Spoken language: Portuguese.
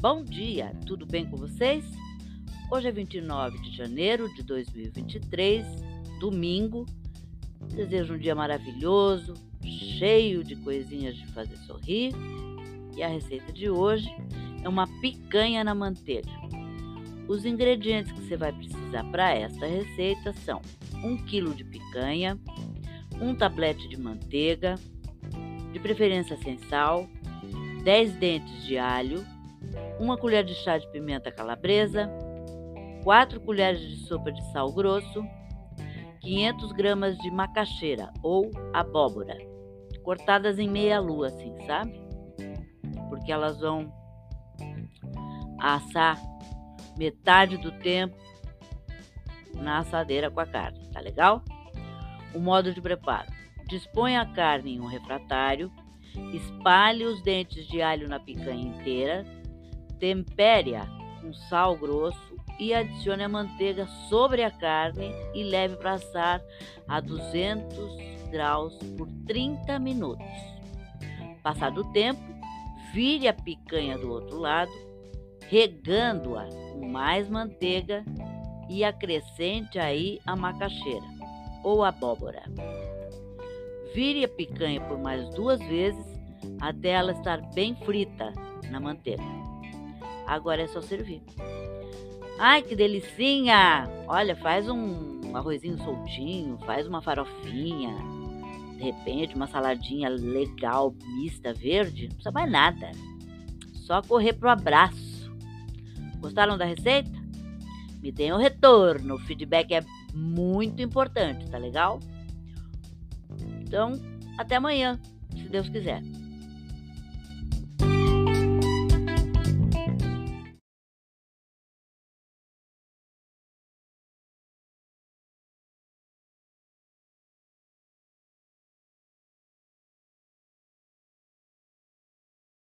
Bom dia, tudo bem com vocês? Hoje é 29 de janeiro de 2023, domingo. Desejo um dia maravilhoso, cheio de coisinhas de fazer sorrir. E a receita de hoje é uma picanha na manteiga. Os ingredientes que você vai precisar para esta receita são 1 kg de picanha, um tablete de manteiga, de preferência sem sal, 10 dentes de alho, uma colher de chá de pimenta calabresa, 4 colheres de sopa de sal grosso, 500 gramas de macaxeira ou abóbora, cortadas em meia lua, assim, sabe? Porque elas vão assar metade do tempo na assadeira com a carne, tá legal? O modo de preparo: dispõe a carne em um refratário, espalhe os dentes de alho na picanha inteira, tempere-a com sal grosso e adicione a manteiga sobre a carne e leve para assar a 200 graus por 30 minutos. Passado o tempo, vire a picanha do outro lado, regando-a com mais manteiga e acrescente aí a macaxeira ou abóbora. Vire a picanha por mais duas vezes até ela estar bem frita na manteiga. Agora é só servir. Ai, que delicinha! Olha, faz um arrozinho soltinho, faz uma farofinha, de repente uma saladinha legal, mista, verde, não precisa mais nada. Só correr pro abraço. Gostaram da receita? Me deem o um retorno, o feedback é muito importante, tá legal? Então, até amanhã, se Deus quiser.